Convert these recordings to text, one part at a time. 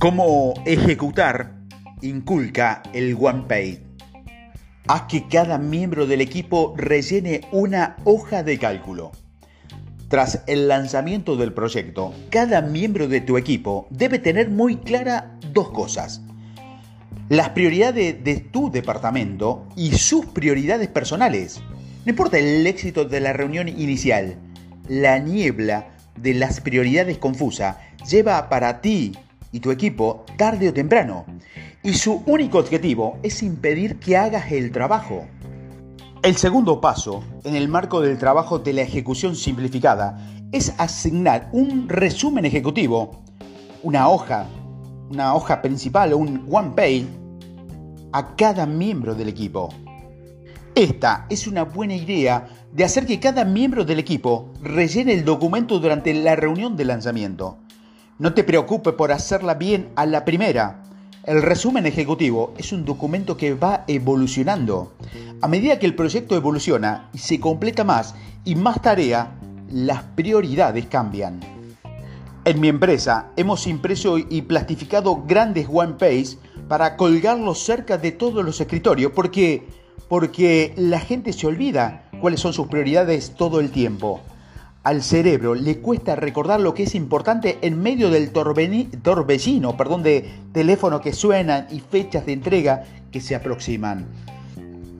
Cómo ejecutar inculca el OnePay. Haz que cada miembro del equipo rellene una hoja de cálculo. Tras el lanzamiento del proyecto, cada miembro de tu equipo debe tener muy clara dos cosas. Las prioridades de tu departamento y sus prioridades personales. No importa el éxito de la reunión inicial, la niebla de las prioridades confusa lleva para ti y tu equipo tarde o temprano. Y su único objetivo es impedir que hagas el trabajo. El segundo paso, en el marco del trabajo de la ejecución simplificada, es asignar un resumen ejecutivo, una hoja, una hoja principal o un one page a cada miembro del equipo. Esta es una buena idea de hacer que cada miembro del equipo rellene el documento durante la reunión de lanzamiento. No te preocupes por hacerla bien a la primera. El resumen ejecutivo es un documento que va evolucionando. A medida que el proyecto evoluciona y se completa más y más tarea, las prioridades cambian. En mi empresa hemos impreso y plastificado grandes one page para colgarlos cerca de todos los escritorios porque porque la gente se olvida cuáles son sus prioridades todo el tiempo al cerebro le cuesta recordar lo que es importante en medio del torbellino perdón, de teléfono que suenan y fechas de entrega que se aproximan.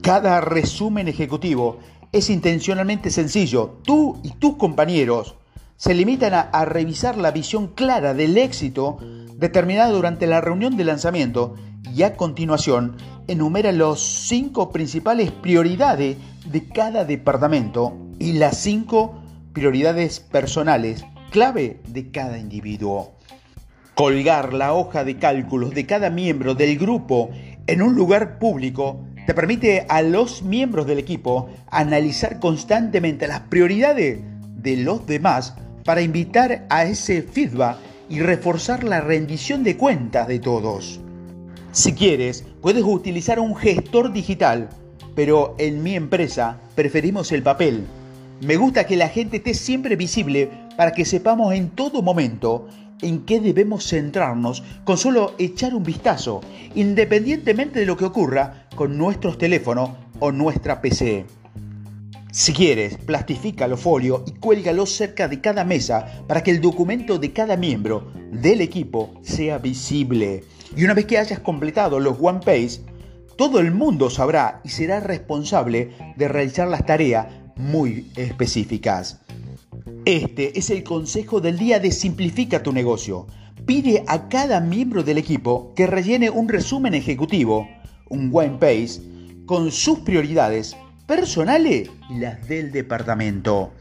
Cada resumen ejecutivo es intencionalmente sencillo. Tú y tus compañeros se limitan a, a revisar la visión clara del éxito determinada durante la reunión de lanzamiento y a continuación enumera los cinco principales prioridades de cada departamento y las cinco prioridades personales, clave de cada individuo. Colgar la hoja de cálculos de cada miembro del grupo en un lugar público te permite a los miembros del equipo analizar constantemente las prioridades de los demás para invitar a ese feedback y reforzar la rendición de cuentas de todos. Si quieres, puedes utilizar un gestor digital, pero en mi empresa preferimos el papel me gusta que la gente esté siempre visible para que sepamos en todo momento en qué debemos centrarnos con solo echar un vistazo, independientemente de lo que ocurra con nuestros teléfonos o nuestra PC. Si quieres, plastifica los folios y cuélgalos cerca de cada mesa para que el documento de cada miembro del equipo sea visible. Y una vez que hayas completado los One Page, todo el mundo sabrá y será responsable de realizar las tareas muy específicas. Este es el consejo del día de Simplifica tu negocio. Pide a cada miembro del equipo que rellene un resumen ejecutivo, un one page, con sus prioridades personales y las del departamento.